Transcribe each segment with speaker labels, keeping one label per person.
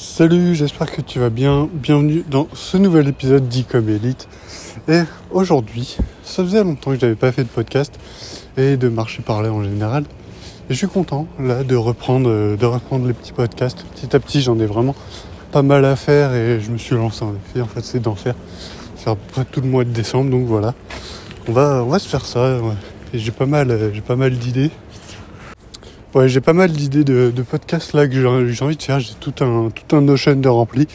Speaker 1: Salut, j'espère que tu vas bien. Bienvenue dans ce nouvel épisode d'Ecom Elite. Et aujourd'hui, ça faisait longtemps que j'avais pas fait de podcast et de marcher parler en général. Et je suis content là de reprendre, euh, de reprendre les petits podcasts. Petit à petit, j'en ai vraiment pas mal à faire et je me suis lancé en effet. En fait, c'est d'en faire. Près tout le mois de décembre, donc voilà. On va, on va se faire ça. Et j'ai pas mal, euh, j'ai pas mal d'idées. Ouais, j'ai pas mal d'idées de, de, podcasts là que j'ai envie de faire. J'ai tout un, tout un notion de rempli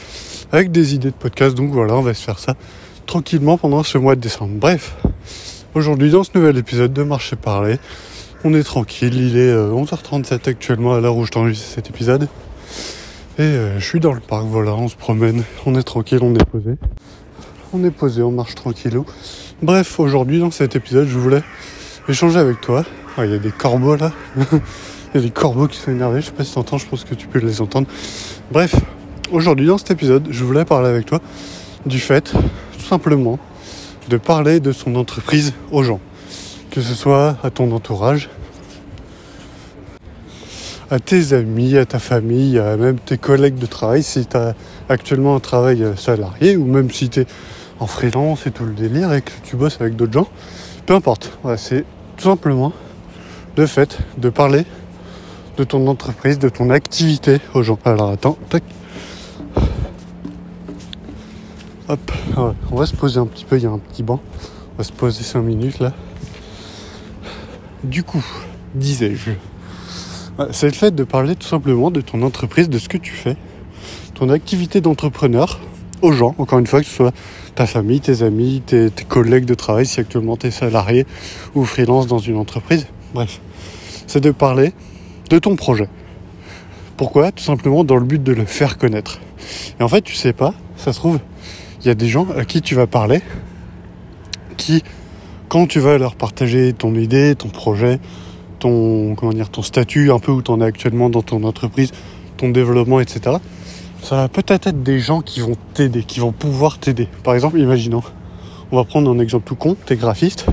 Speaker 1: avec des idées de podcasts. Donc voilà, on va se faire ça tranquillement pendant ce mois de décembre. Bref, aujourd'hui dans ce nouvel épisode de Marché Parler, on est tranquille. Il est 11h37 euh, actuellement à l'heure où je t'enregistre cet épisode. Et euh, je suis dans le parc, voilà, on se promène, on est tranquille, on est posé. On est posé, on marche tranquillou. Bref, aujourd'hui dans cet épisode, je voulais échanger avec toi. Il y a des corbeaux là. Il y a des corbeaux qui sont énervés, je sais pas si t'entends, je pense que tu peux les entendre. Bref, aujourd'hui dans cet épisode, je voulais parler avec toi du fait, tout simplement, de parler de son entreprise aux gens. Que ce soit à ton entourage, à tes amis, à ta famille, à même tes collègues de travail, si tu as actuellement un travail salarié, ou même si tu es en freelance et tout le délire et que tu bosses avec d'autres gens, peu importe. c'est tout simplement le fait de parler de ton entreprise, de ton activité aux gens. Alors attends, tac. Hop, on va se poser un petit peu, il y a un petit banc. On va se poser 5 minutes là. Du coup, disais-je, c'est le fait de parler tout simplement de ton entreprise, de ce que tu fais, ton activité d'entrepreneur aux gens, encore une fois, que ce soit ta famille, tes amis, tes, tes collègues de travail, si actuellement tu es salarié ou freelance dans une entreprise. Bref, c'est de parler ton projet. Pourquoi? Tout simplement dans le but de le faire connaître. Et en fait, tu sais pas, ça se trouve, il y a des gens à qui tu vas parler, qui, quand tu vas leur partager ton idée, ton projet, ton, comment dire, ton statut, un peu où tu en es actuellement dans ton entreprise, ton développement, etc., ça va peut-être être des gens qui vont t'aider, qui vont pouvoir t'aider. Par exemple, imaginons, on va prendre un exemple tout con, tu es graphiste,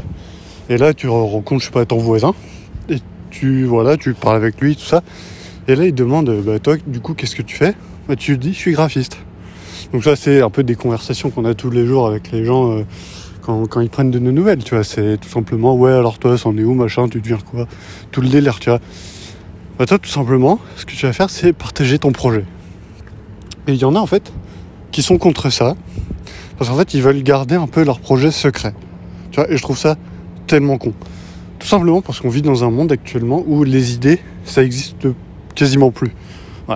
Speaker 1: et là tu rencontres, je sais pas, ton voisin, tu voilà, tu parles avec lui, tout ça. Et là, il demande, bah, toi, du coup, qu'est-ce que tu fais? Bah, Tu dis, je suis graphiste. Donc ça, c'est un peu des conversations qu'on a tous les jours avec les gens euh, quand, quand, ils prennent de nos nouvelles, tu vois. C'est tout simplement, ouais, alors toi, c'en est où, machin, tu deviens quoi? Tout le délire, tu vois. Bah, toi, tout simplement, ce que tu vas faire, c'est partager ton projet. Et il y en a, en fait, qui sont contre ça. Parce qu'en fait, ils veulent garder un peu leur projet secret. Tu vois, et je trouve ça tellement con. Tout simplement parce qu'on vit dans un monde actuellement où les idées, ça existe quasiment plus.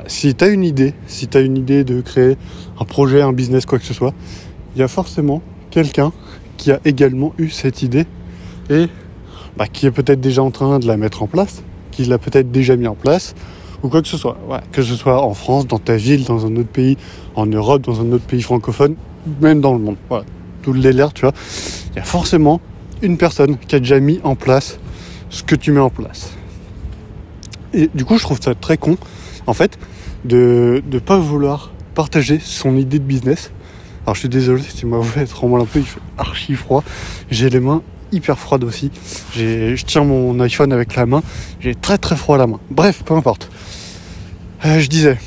Speaker 1: Si tu une idée, si tu as une idée de créer un projet, un business, quoi que ce soit, il y a forcément quelqu'un qui a également eu cette idée et bah, qui est peut-être déjà en train de la mettre en place, qui l'a peut-être déjà mis en place, ou quoi que ce soit. Que ce soit en France, dans ta ville, dans un autre pays, en Europe, dans un autre pays francophone, même dans le monde. Voilà. Tout délire, tu vois. Il y a forcément une personne qui a déjà mis en place ce que tu mets en place. Et du coup, je trouve ça très con, en fait, de ne pas vouloir partager son idée de business. Alors, je suis désolé si vu être vraiment un peu, il fait archi froid. J'ai les mains hyper froides aussi. Je tiens mon iPhone avec la main. J'ai très très froid la main. Bref, peu importe. Euh, je disais,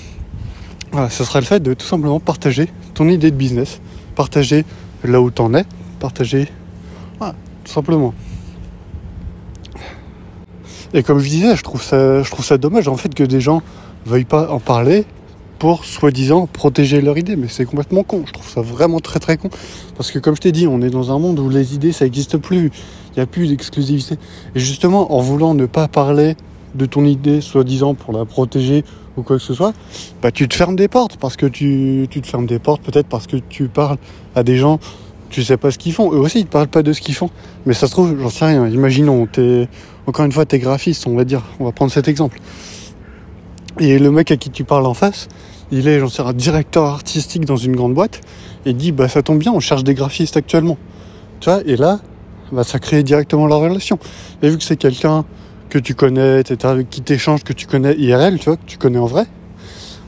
Speaker 1: ce sera le fait de tout simplement partager ton idée de business, partager là où tu en es, partager simplement. Et comme je disais, je trouve ça, dommage en fait que des gens veuillent pas en parler pour soi-disant protéger leur idée. Mais c'est complètement con. Je trouve ça vraiment très très con. Parce que comme je t'ai dit, on est dans un monde où les idées ça n'existe plus. Il n'y a plus d'exclusivité. Et justement, en voulant ne pas parler de ton idée, soi-disant pour la protéger ou quoi que ce soit, bah tu te fermes des portes. Parce que tu te fermes des portes peut-être parce que tu parles à des gens tu sais pas ce qu'ils font. Eux aussi, ils te parlent pas de ce qu'ils font. Mais ça se trouve, j'en sais rien. Imaginons, t'es, encore une fois, t'es graphiste, on va dire. On va prendre cet exemple. Et le mec à qui tu parles en face, il est, j'en sais un directeur artistique dans une grande boîte. Et dit, bah, ça tombe bien, on cherche des graphistes actuellement. Tu vois, et là, bah, ça crée directement la relation. Et vu que c'est quelqu'un que tu connais, qui t'échanges, que tu connais IRL, tu vois, que tu connais en vrai,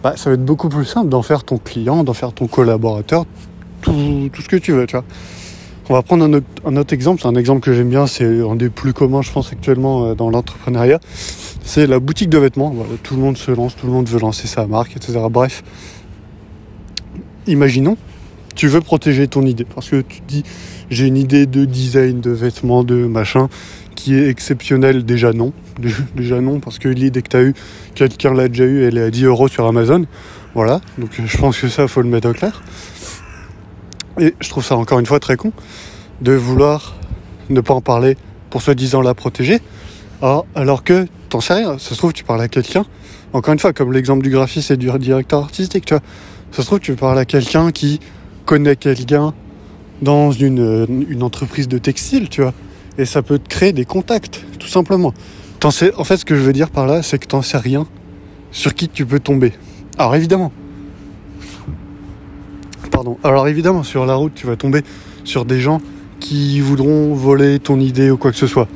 Speaker 1: bah, ça va être beaucoup plus simple d'en faire ton client, d'en faire ton collaborateur, tout, ce que tu veux, tu vois. On va prendre un autre, exemple, c'est un exemple que j'aime bien, c'est un des plus communs, je pense, actuellement euh, dans l'entrepreneuriat. C'est la boutique de vêtements. tout le monde se lance, tout le monde veut lancer sa marque, etc. Bref, imaginons, tu veux protéger ton idée parce que tu te dis j'ai une idée de design de vêtements, de machin qui est exceptionnelle. Déjà non, déjà non parce que l'idée que tu as eu, quelqu'un l'a déjà eu, elle est à 10 euros sur Amazon. Voilà, donc je pense que ça faut le mettre au clair. Et je trouve ça encore une fois très con de vouloir ne pas en parler pour soi-disant la protéger, alors que t'en sais rien. Ça se trouve tu parles à quelqu'un. Encore une fois, comme l'exemple du graphiste et du directeur artistique, tu vois. Ça se trouve tu parles à quelqu'un qui connaît quelqu'un dans une, entreprise de textile, tu vois. Et ça peut te créer des contacts, tout simplement. en fait, ce que je veux dire par là, c'est que t'en sais rien sur qui tu peux tomber. Alors évidemment. Alors évidemment, sur la route, tu vas tomber sur des gens qui voudront voler ton idée ou quoi que ce soit.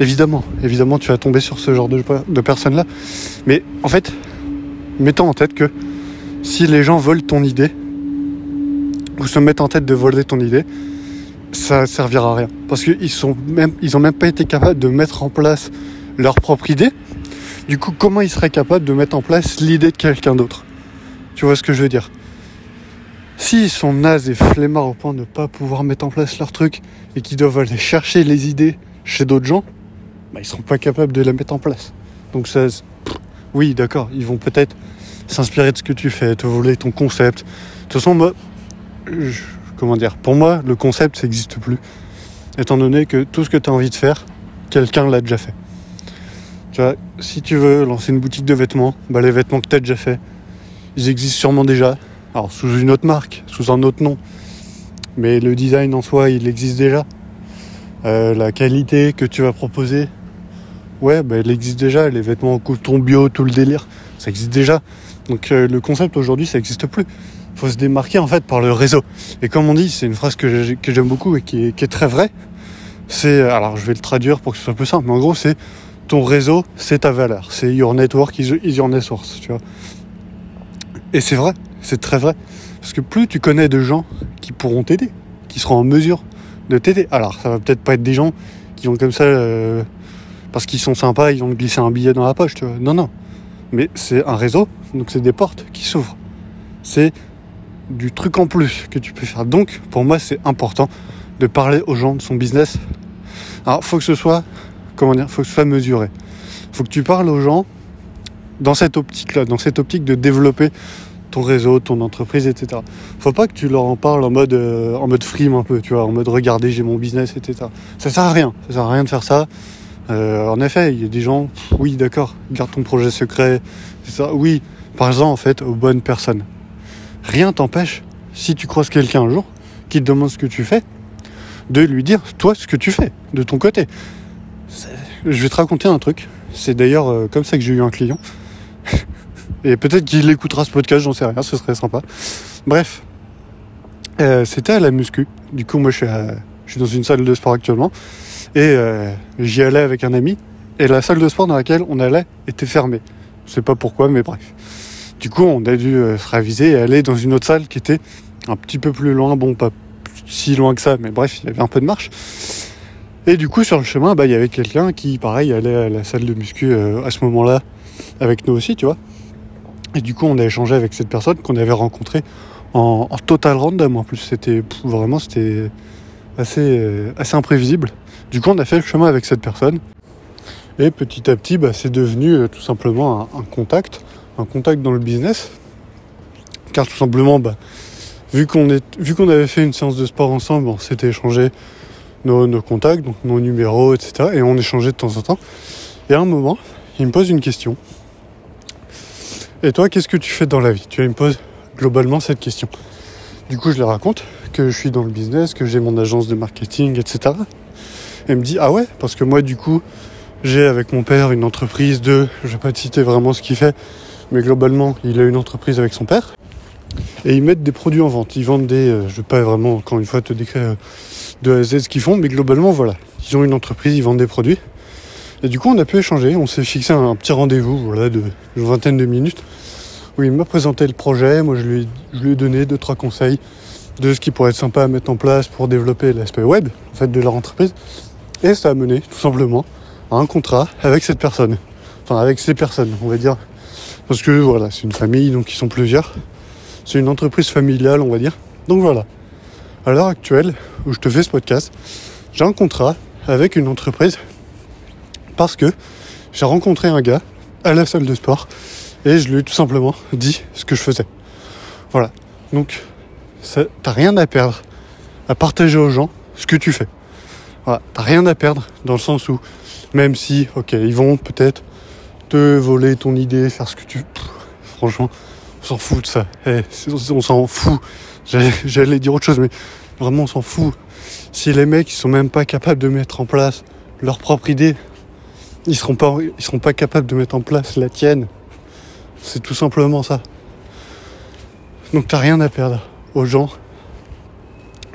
Speaker 1: Évidemment, évidemment, tu vas tomber sur ce genre de, de personnes-là. Mais en fait, mettons en tête que si les gens volent ton idée, ou se mettent en tête de voler ton idée, ça servira à rien. Parce qu'ils sont même, ils ont même pas été capables de mettre en place leur propre idée. Du coup, comment ils seraient capables de mettre en place l'idée de quelqu'un d'autre? Tu vois ce que je veux dire? S'ils sont nazes et flemmards au point de ne pas pouvoir mettre en place leur truc et qu'ils doivent aller chercher les idées chez d'autres gens, bah, ils seront pas capables de les mettre en place. Donc ça, oui, d'accord, ils vont peut-être s'inspirer de ce que tu fais, te voler ton concept. De toute façon, moi, comment dire, pour moi, le concept, ça n'existe plus. Étant donné que tout ce que tu as envie de faire, quelqu'un l'a déjà fait. Tu vois, si tu veux lancer une boutique de vêtements, bah, les vêtements que tu as déjà fait, ils existent sûrement déjà. Alors, sous une autre marque, sous un autre nom. Mais le design en soi, il existe déjà. Euh, la qualité que tu vas proposer, ouais, bah, elle existe déjà. Les vêtements en coton bio, tout le délire, ça existe déjà. Donc, euh, le concept aujourd'hui, ça n'existe plus faut se démarquer en fait par le réseau. Et comme on dit, c'est une phrase que j'aime beaucoup et qui est, très vraie. C'est, alors je vais le traduire pour que ce soit plus simple, mais en gros c'est ton réseau, c'est ta valeur. C'est your network is, your net source, tu vois. Et c'est vrai, c'est très vrai. Parce que plus tu connais de gens qui pourront t'aider, qui seront en mesure de t'aider. Alors ça va peut-être pas être des gens qui vont comme ça, euh, parce qu'ils sont sympas, ils vont te glisser un billet dans la poche, tu vois. Non, non. Mais c'est un réseau, donc c'est des portes qui s'ouvrent. C'est du truc en plus que tu peux faire. Donc, pour moi, c'est important de parler aux gens de son business. Alors, faut que ce soit, comment dire, faut que ce soit mesuré. Faut que tu parles aux gens dans cette optique-là, dans cette optique de développer ton réseau, ton entreprise, etc. Faut pas que tu leur en parles en mode, euh, en mode frime un peu, tu vois, en mode regardez, j'ai mon business, etc. Ça sert à rien. Ça sert à rien de faire ça. Euh, en effet, il y a des gens, oui, d'accord, garde ton projet secret, c'est ça. Oui, par exemple, en fait, aux bonnes personnes rien t'empêche, si tu croises quelqu'un un jour qui te demande ce que tu fais, de lui dire, toi, ce que tu fais, de ton côté. Je vais te raconter un truc. C'est d'ailleurs euh, comme ça que j'ai eu un client. Et peut-être qu'il écoutera ce podcast, j'en sais rien, ce serait sympa. Bref, euh, c'était à la muscu. Du coup, moi, je suis, dans une salle de sport actuellement. Et euh, j'y allais avec un ami. Et la salle de sport dans laquelle on allait était fermée. Je sais pas pourquoi, mais bref. Du coup, on a dû euh, se raviser et aller dans une autre salle qui était un petit peu plus loin. Bon, pas si loin que ça, mais bref, il y avait un peu de marche. Et du coup, sur le chemin, bah, il y avait quelqu'un qui, pareil, allait à la salle de muscu à ce moment-là avec nous aussi, tu vois. Et du coup, on a échangé avec cette personne qu'on avait rencontrée en, total random. En plus, c'était vraiment, c'était assez, euh, assez imprévisible. Du coup, on a fait le chemin avec cette personne. Et petit à petit, bah, c'est devenu tout simplement un contact un contact dans le business. Car tout simplement, bah, vu qu'on vu qu'on avait fait une séance de sport ensemble, on s'était échangé nos, contacts, donc nos numéros, etc. Et on échangeait de temps en temps. Et à un moment, il me pose une question. Et toi, qu'est-ce que tu fais dans la vie? Tu vois, me pose globalement cette question. Du coup, je lui raconte que je suis dans le business, que j'ai mon agence de marketing, etc. Et il me dit, ah ouais, parce que moi, du coup, j'ai avec mon père une entreprise de, je vais pas te citer vraiment ce qu'il fait, mais globalement, il a une entreprise avec son père. Et ils mettent des produits en vente. Ils vendent des. Euh, je ne vais pas vraiment, encore une fois, te décrire euh, de A à Z ce qu'ils font, mais globalement, voilà. Ils ont une entreprise, ils vendent des produits. Et du coup, on a pu échanger. On s'est fixé un, petit rendez-vous, voilà, de vingtaine de minutes, où il m'a présenté le projet. Moi, je lui, je lui ai donné deux, trois conseils de ce qui pourrait être sympa à mettre en place pour développer l'aspect web, en fait, de leur entreprise. Et ça a mené, tout simplement, à un contrat avec cette personne. Enfin, avec ces personnes, on va dire parce que voilà, c'est une famille, donc ils sont plusieurs. C'est une entreprise familiale, on va dire. Donc voilà. À l'heure actuelle, où je te fais ce podcast, j'ai un contrat avec une entreprise parce que j'ai rencontré un gars à la salle de sport et je lui ai tout simplement dit ce que je faisais. Voilà. Donc, t'as rien à perdre à partager aux gens ce que tu fais. Voilà. T'as rien à perdre dans le sens où, même si, ok, ils vont peut-être te voler ton idée, faire ce que tu. franchement, on s'en fout de ça. Eh, on s'en fout. J'allais dire autre chose, mais vraiment, on s'en fout. Si les mecs, ils sont même pas capables de mettre en place leur propre idée, ils seront pas, ils seront pas capables de mettre en place la tienne. C'est tout simplement ça. Donc t'as rien à perdre aux gens.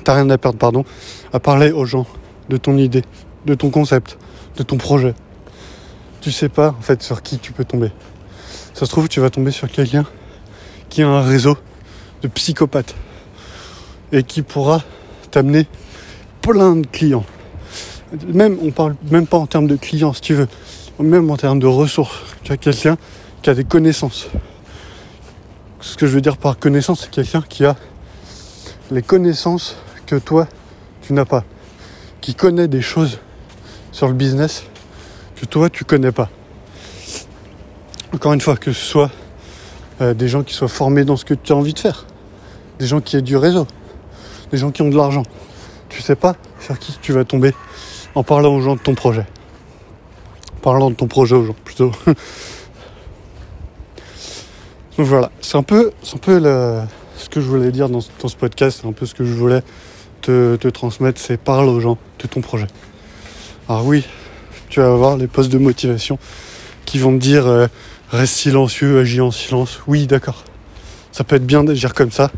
Speaker 1: T'as rien à perdre, pardon, à parler aux gens de ton idée, de ton concept, de ton projet. Tu sais pas en fait sur qui tu peux tomber. Ça se trouve tu vas tomber sur quelqu'un qui a un réseau de psychopathes et qui pourra t'amener plein de clients. Même, on parle même pas en termes de clients, si tu veux, même en termes de ressources. Tu as quelqu'un qui a des connaissances. Ce que je veux dire par connaissance, c'est quelqu'un qui a les connaissances que toi, tu n'as pas. Qui connaît des choses sur le business que toi, tu connais pas. Encore une fois, que ce soit euh, des gens qui soient formés dans ce que tu as envie de faire, des gens qui aient du réseau, des gens qui ont de l'argent. Tu sais pas sur qui tu vas tomber en parlant aux gens de ton projet. Parlant de ton projet aux gens, plutôt. Donc voilà, c'est un peu, un peu ce que je voulais dire dans, ce podcast, c'est un peu ce que je voulais te, transmettre, c'est parle aux gens de ton projet. Alors oui, tu vas avoir les postes de motivation qui vont te dire euh, Reste silencieux, agis en silence. Oui, d'accord. Ça peut être bien d'agir comme ça.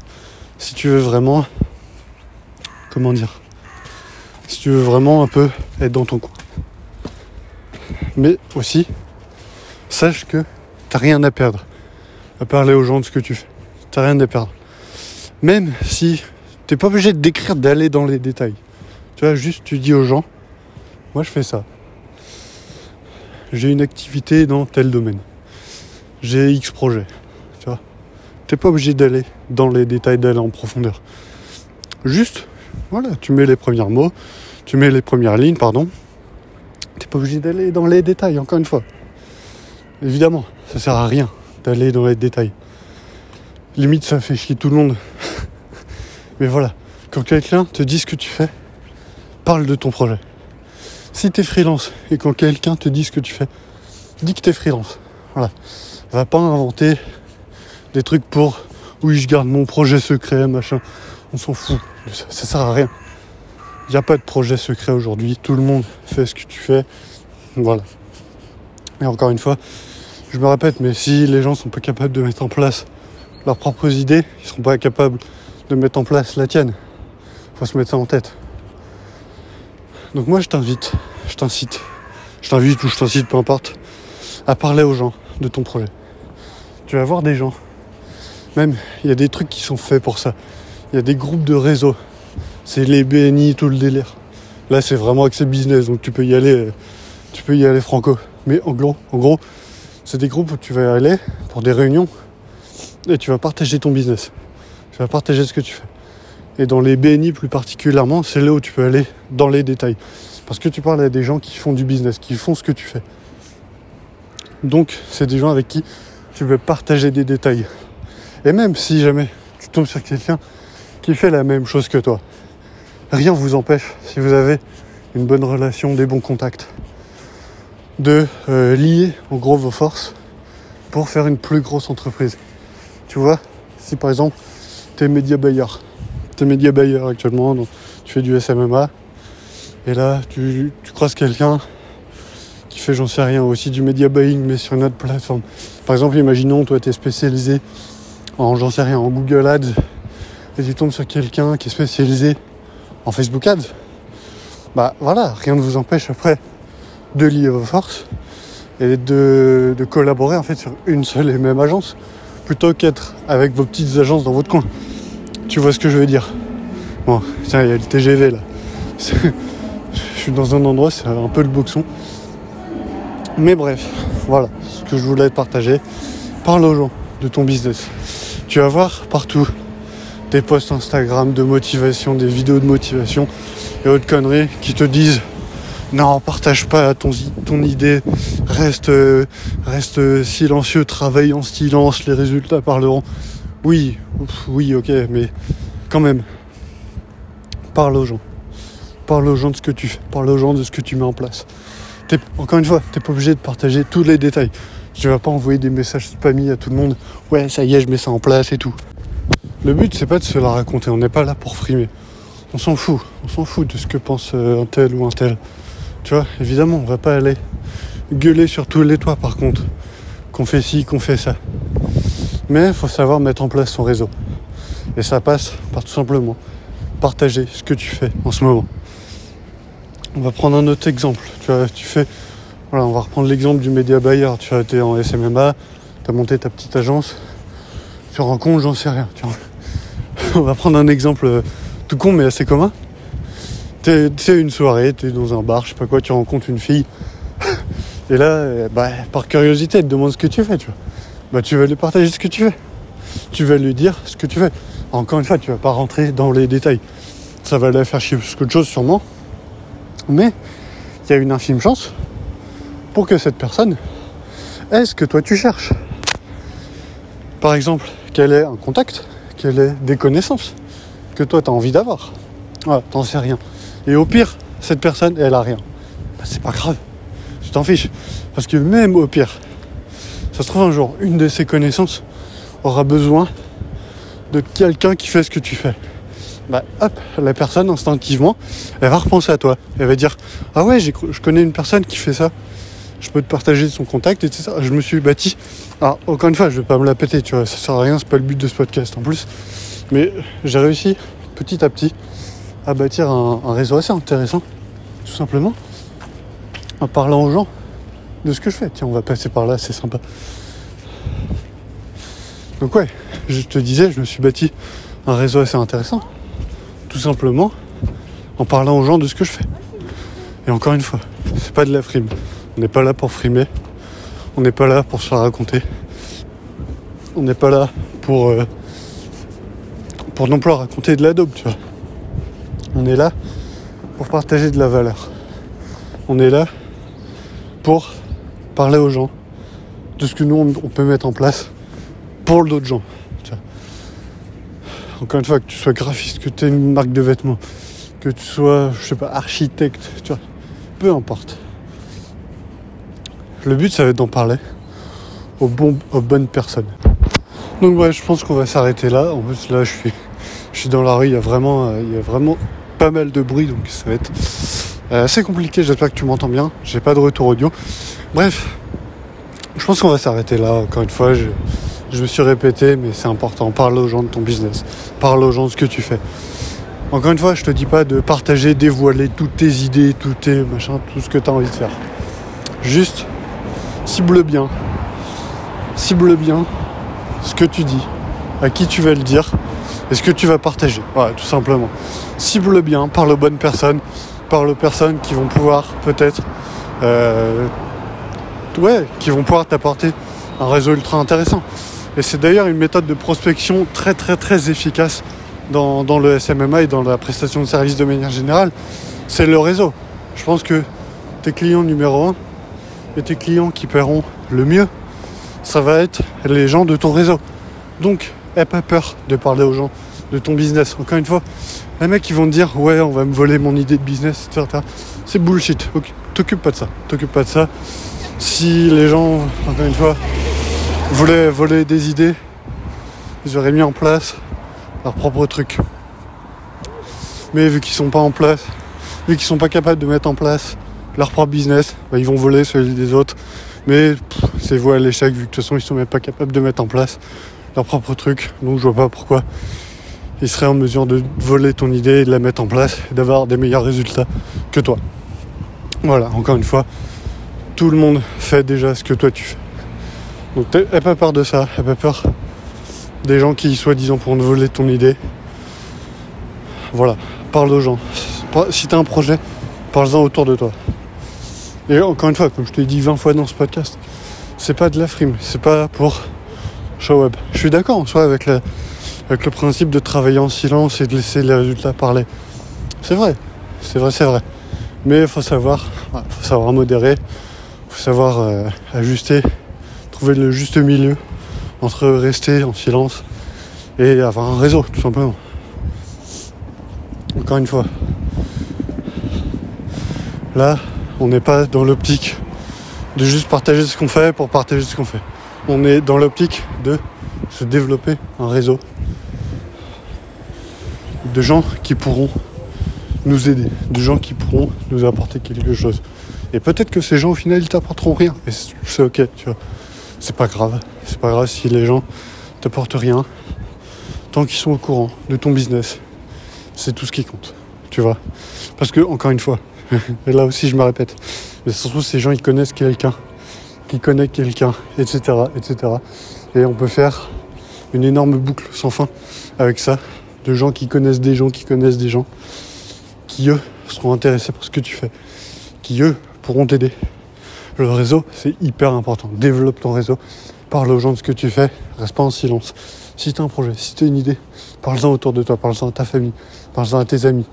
Speaker 1: Si tu veux vraiment. Comment dire Si tu veux vraiment un peu être dans ton coin. Mais aussi, sache que t'as rien à perdre à parler aux gens de ce que tu fais. T'as rien à perdre. Même si t'es pas obligé de décrire, d'aller dans les détails. Tu vois, juste tu dis aux gens, moi je fais ça. J'ai une activité dans tel domaine j'ai X projet. Tu vois T'es pas obligé d'aller dans les détails, d'aller en profondeur. Juste, voilà, tu mets les premiers mots, tu mets les premières lignes, pardon. T'es pas obligé d'aller dans les détails, encore une fois. Évidemment, ça sert à rien d'aller dans les détails. Limite, ça fait chier tout le monde. Mais voilà, quand quelqu'un te dit ce que tu fais, parle de ton projet. Si t'es freelance et quand quelqu'un te dit ce que tu fais, dis que t'es freelance. Voilà va pas inventer des trucs pour oui je garde mon projet secret, machin. On s'en fout. Ça, ça, sert à rien. Il n'y a pas de projet secret aujourd'hui. Tout le monde fait ce que tu fais. Voilà. Et encore une fois, je me répète, mais si les gens sont pas capables de mettre en place leurs propres idées, ils seront pas capables de mettre en place la tienne. Faut se mettre ça en tête. Donc moi je t'invite, je t'incite, je t'invite ou je t'incite, peu importe, à parler aux gens de ton projet tu vas voir des gens. Même, il y a des trucs qui sont faits pour ça. Il y a des groupes de réseaux. C'est les BNI, tout le délire. Là, c'est vraiment accès business, donc tu peux y aller, tu peux y aller franco. Mais en gros, en gros, c'est des groupes où tu vas aller pour des réunions et tu vas partager ton business. Tu vas partager ce que tu fais. Et dans les BNI plus particulièrement, c'est là où tu peux aller dans les détails. Parce que tu parles à des gens qui font du business, qui font ce que tu fais. Donc, c'est des gens avec qui tu veux partager des détails. Et même si jamais tu tombes sur quelqu'un qui fait la même chose que toi, rien vous empêche, si vous avez une bonne relation, des bons contacts, de euh, lier en gros vos forces pour faire une plus grosse entreprise. Tu vois, si par exemple tu es média buyer, tu es média buyer actuellement, donc tu fais du SMMA, et là tu, tu croises quelqu'un qui fait j'en sais rien, aussi du media buying mais sur une autre plateforme. Par exemple, imaginons toi tu es spécialisé en j'en sais rien, en Google Ads et tu tombes sur quelqu'un qui est spécialisé en Facebook Ads. Bah voilà, rien ne vous empêche après de lier vos forces et de, de collaborer en fait sur une seule et même agence plutôt qu'être avec vos petites agences dans votre coin. Tu vois ce que je veux dire? Bon, tiens, il y a le TGV là. Je suis dans un endroit, c'est un peu le boxon. Mais bref, voilà ce que je voulais partager. Parle aux gens de ton business. Tu vas voir partout des posts Instagram de motivation, des vidéos de motivation et autres conneries qui te disent non, partage pas ton, idée, reste, reste silencieux, travaille en silence, les résultats parleront. Oui, oui, ok, mais quand même, parle aux gens. Parle aux gens de ce que tu fais, parle aux gens de ce que tu mets en place. encore une fois, t'es pas obligé de partager tous les détails. Tu vas pas envoyer des messages spammy à tout le monde. Ouais, ça y est, je mets ça en place et tout. Le but, c'est pas de se la raconter. On n'est pas là pour frimer. On s'en fout. On s'en fout de ce que pense euh, un tel ou un tel. Tu vois, évidemment, on va pas aller gueuler sur tous les toits par contre. Qu'on fait ci, qu'on fait ça. Mais il faut savoir mettre en place son réseau. Et ça passe par tout simplement partager ce que tu fais en ce moment. On va prendre un autre exemple. Tu vois, tu fais. Voilà, on va reprendre l'exemple du média buyer. Tu as été en SMMA, tu as monté ta petite agence. Tu rencontres, j'en sais rien. on va prendre un exemple euh, tout con mais assez commun c'est une soirée, tu es dans un bar, je sais pas quoi, tu rencontres une fille. Et là, euh, bah, par curiosité, elle te demande ce que tu fais, tu vois. Bah, tu vas lui partager ce que tu fais. Tu vas lui dire ce que tu fais. Encore une fois, tu vas pas rentrer dans les détails. Ça va la faire chier plus qu'autre chose, sûrement. Mais il y a une infime chance pour que cette personne ait ce que toi tu cherches. Par exemple, qu'elle ait un contact, qu'elle ait des connaissances que toi tu as envie d'avoir. Voilà, t'en sais rien. Et au pire, cette personne, elle a rien. Bah, c'est pas grave. Tu t'en fiches. Parce que même au pire, ça se trouve un jour, une de ses connaissances aura besoin de quelqu'un qui fait ce que tu fais. Bah hop, la personne instinctivement, elle va repenser à toi. Elle va dire Ah ouais, je connais une personne qui fait ça. Je peux te partager son contact, et ça. Je me suis bâti. Alors, encore une fois, je vais pas me la péter, tu vois, ça sert à rien, c'est pas le but de ce podcast en plus. Mais j'ai réussi petit à petit à bâtir un, réseau assez intéressant, tout simplement, en parlant aux gens de ce que je fais. Tiens, on va passer par là, c'est sympa. Donc ouais, je te disais, je me suis bâti un réseau assez intéressant, tout simplement en parlant aux gens de ce que je fais. Et encore une fois, c'est pas de la frime. On n'est pas là pour frimer. On n'est pas là pour se raconter. On n'est pas là pour euh, pour non plus raconter de la dope, tu vois. On est là pour partager de la valeur. On est là pour parler aux gens de ce que nous on peut mettre en place pour d'autres gens. Encore une fois, que tu sois graphiste, que tu aies une marque de vêtements, que tu sois, je sais pas, architecte, tu vois, peu importe. Le but, ça va être d'en parler aux, aux bonnes personnes. Donc ouais, je pense qu'on va s'arrêter là. En plus, là, je suis, dans la rue. Il y a vraiment, il y a vraiment pas mal de bruit, donc ça va être euh, assez compliqué. J'espère que tu m'entends bien. J'ai pas de retour audio. Bref, je pense qu'on va s'arrêter là. Encore une fois, je, me suis répété, mais c'est important. Parle aux gens de ton business. Parle aux gens de ce que tu fais. Encore une fois, je te dis pas de partager, dévoiler toutes tes idées, tout tes machins, tout ce que tu as envie de faire. Juste cible bien. Cible bien ce que tu dis, à qui tu vas le dire et ce que tu vas partager. Voilà, tout simplement cible bien, parle aux bonnes personnes, parle aux personnes qui vont pouvoir peut-être, euh, ouais, qui vont pouvoir t'apporter un réseau ultra intéressant. Et c'est d'ailleurs une méthode de prospection très très très efficace dans, dans, le SMMA et dans la prestation de services de manière générale. C'est le réseau. Je pense que tes clients numéro un et tes clients qui paieront le mieux, ça va être les gens de ton réseau. Donc, n'aie pas peur de parler aux gens de ton business. Encore une fois, les mecs qui vont te dire ouais on va me voler mon idée de business, etc. C'est bullshit. T'occupe pas de ça. T'occupe pas de ça. Si les gens, encore une fois, voulaient voler des idées, ils auraient mis en place leur propre truc. Mais vu qu'ils sont pas en place, vu qu'ils sont pas capables de mettre en place leur propre business, bah, ils vont voler celui des autres. Mais c'est vous à l'échec vu que de toute façon ils sont même pas capables de mettre en place leur propre truc. Donc je vois pas pourquoi il serait en mesure de voler ton idée et de la mettre en place et d'avoir des meilleurs résultats que toi. Voilà, encore une fois, tout le monde fait déjà ce que toi tu fais. Donc n'aie pas peur de ça, n'aie pas peur des gens qui soi-disant pourront te voler ton idée. Voilà, parle aux gens. Si tu as un projet, parle-en autour de toi. Et encore une fois, comme je te l'ai dit 20 fois dans ce podcast, c'est pas de la frime, c'est pas pour le web. Je suis d'accord en soi avec le, avec le principe de travailler en silence et de laisser les résultats parler. C'est vrai, c'est vrai, c'est vrai. Mais il faut savoir, faut savoir modérer, faut savoir euh, ajuster, trouver le juste milieu entre rester en silence et avoir un réseau, tout simplement. Encore une fois, là, on n'est pas dans l'optique de juste partager ce qu'on fait pour partager ce qu'on fait. On est dans l'optique de se développer un réseau de gens qui pourront nous aider, de gens qui pourront nous apporter quelque chose. Et peut-être que ces gens au final ils t'apporteront rien. Et c'est ok, tu vois. C'est pas grave. C'est pas grave si les gens t'apportent rien. Tant qu'ils sont au courant de ton business. C'est tout ce qui compte. Tu vois. Parce que, encore une fois, et là aussi je me répète, mais surtout ces gens ils connaissent quelqu'un, qui connaît quelqu'un, etc. etc. Et on peut faire une énorme boucle sans fin avec ça, de gens qui connaissent des gens qui connaissent des gens, qui eux seront intéressés par ce que tu fais, qui eux pourront t'aider. Le réseau, c'est hyper important. Développe ton réseau, parle aux gens de ce que tu fais, reste pas en silence. Si tu as un projet, si tu as une idée, parle-en autour de toi, parle-en à ta famille, parle-en à tes amis.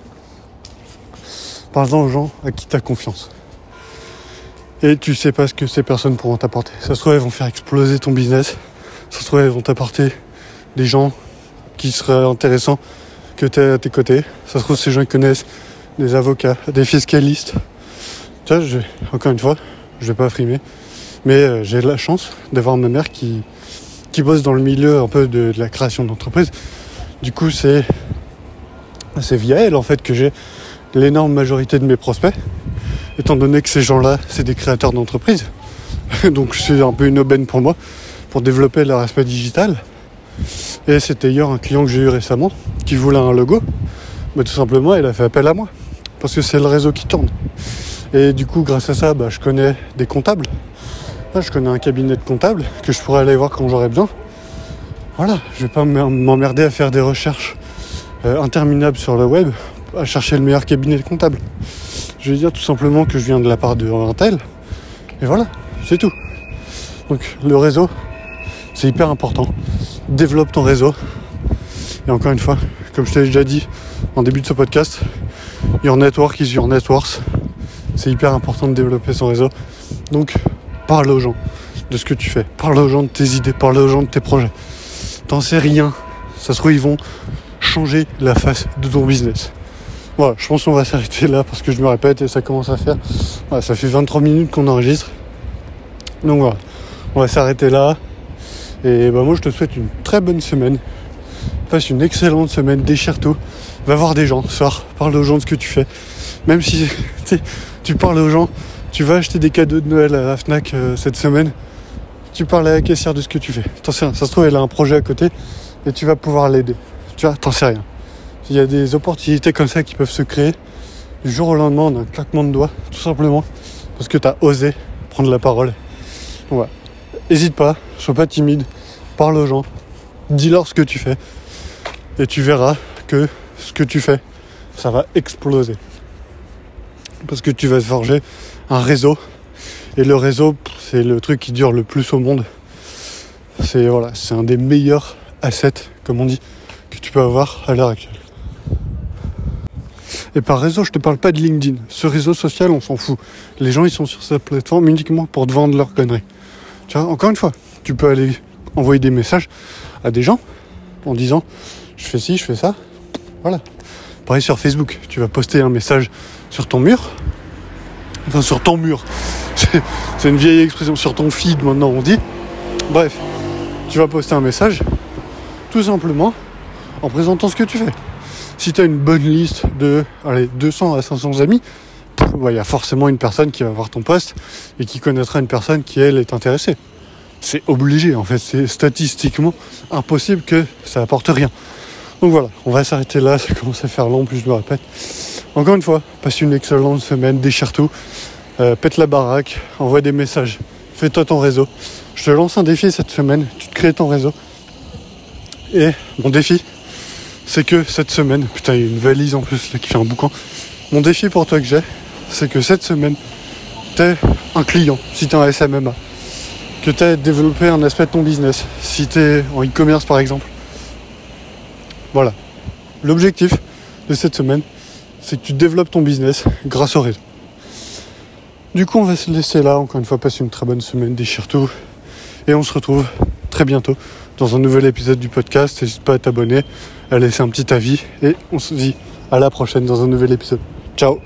Speaker 1: Parle-en aux gens à qui tu as confiance. Et tu sais pas ce que ces personnes pourront t'apporter. Ça se trouve, elles vont faire exploser ton business. Ça se trouve, elles vont t'apporter des gens qui seraient intéressants que tu à tes côtés. Ça se trouve, ces gens connaissent des avocats, des fiscalistes. Tu encore une fois, je vais pas frimer, mais euh, j'ai la chance d'avoir ma mère qui, qui bosse dans le milieu un peu de, la création d'entreprise. Du coup, c'est c'est via elle en fait que j'ai l'énorme majorité de mes prospects, étant donné que ces gens-là, c'est des créateurs d'entreprise. Donc c'est un peu une aubaine pour moi pour développer leur aspect digital. Et c'était hier un client que j'ai eu récemment qui voulait un logo. Mais tout simplement, il a fait appel à moi. Parce que c'est le réseau qui tourne. Et du coup, grâce à ça, bah, je connais des comptables. je connais un cabinet de comptables que je pourrais aller voir quand j'aurai besoin. Voilà, je vais pas m'emmerder à faire des recherches euh, interminables sur le web, à chercher le meilleur cabinet de comptables. Je vais dire tout simplement que je viens de la part de un tel. Et voilà, c'est tout. Donc le réseau, c'est hyper important. Développe ton réseau. Et encore une fois, comme je t'ai déjà dit en début de ce podcast, your network is your net C'est hyper important de développer son réseau. Donc, parle aux gens de ce que tu fais. Parle aux gens de tes idées. Parle aux gens de tes projets. T'en sais rien. Ça se trouve, ils vont changer la face de ton business. Voilà, je pense qu'on va s'arrêter là parce que je me répète et ça commence à faire. Ça fait 23 minutes qu'on enregistre. Donc voilà, on va s'arrêter là. Et bah moi je te souhaite une très bonne semaine. Passe une excellente semaine, déchire tout. Va voir des gens, sors, parle aux gens de ce que tu fais. Même si tu parles aux gens, tu vas acheter des cadeaux de Noël à la FNAC euh, cette semaine. Tu parles à la caissière de ce que tu fais. Attention, ça se trouve, elle a un projet à côté et tu vas pouvoir l'aider. Tu vois, t'en sais rien. Il y a des opportunités comme ça qui peuvent se créer du jour au lendemain d'un claquement de doigts, tout simplement parce que tu as osé prendre la parole. Donc voilà. N'hésite pas, sois pas timide, parle aux gens, dis-leur ce que tu fais, et tu verras que ce que tu fais, ça va exploser. Parce que tu vas forger un réseau, et le réseau, c'est le truc qui dure le plus au monde. C'est voilà, c'est un des meilleurs assets, comme on dit, que tu peux avoir à l'heure actuelle. Et par réseau, je te parle pas de LinkedIn. Ce réseau social, on s'en fout. Les gens, ils sont sur cette plateforme uniquement pour te vendre leurs conneries. Tu vois, encore une fois, tu peux aller envoyer des messages à des gens en disant je fais ci, je fais ça. Voilà. Pareil sur Facebook, tu vas poster un message sur ton mur. Enfin, sur ton mur. C'est une vieille expression. Sur ton feed, maintenant, on dit. Bref, tu vas poster un message, tout simplement, en présentant ce que tu fais. Si tu as une bonne liste de allez, 200 à 500 amis, il y a forcément une personne qui va voir ton poste et qui connaîtra une personne qui, elle, est intéressée. C'est obligé, en fait. C'est statistiquement impossible que ça apporte rien. Donc voilà, on va s'arrêter là. Ça commence à faire long, plus je me répète. Encore une fois, passe une excellente semaine, déchire tout, euh, pète la baraque, envoie des messages, fais-toi ton réseau. Je te lance un défi cette semaine, tu te crées ton réseau. Et mon défi, c'est que cette semaine, putain, il y a une valise en plus là, qui fait un boucan. Mon défi pour toi que j'ai, c'est que cette semaine, t'es un client, si t'es un SMMA, que as développé un aspect de ton business. Si tu es en e-commerce par exemple. Voilà. L'objectif de cette semaine, c'est que tu développes ton business grâce au réseau. Du coup, on va se laisser là. Encore une fois, passe une très bonne semaine, déchire tout. Et on se retrouve très bientôt dans un nouvel épisode du podcast. N'hésite pas à t'abonner, à laisser un petit avis. Et on se dit à la prochaine dans un nouvel épisode. Ciao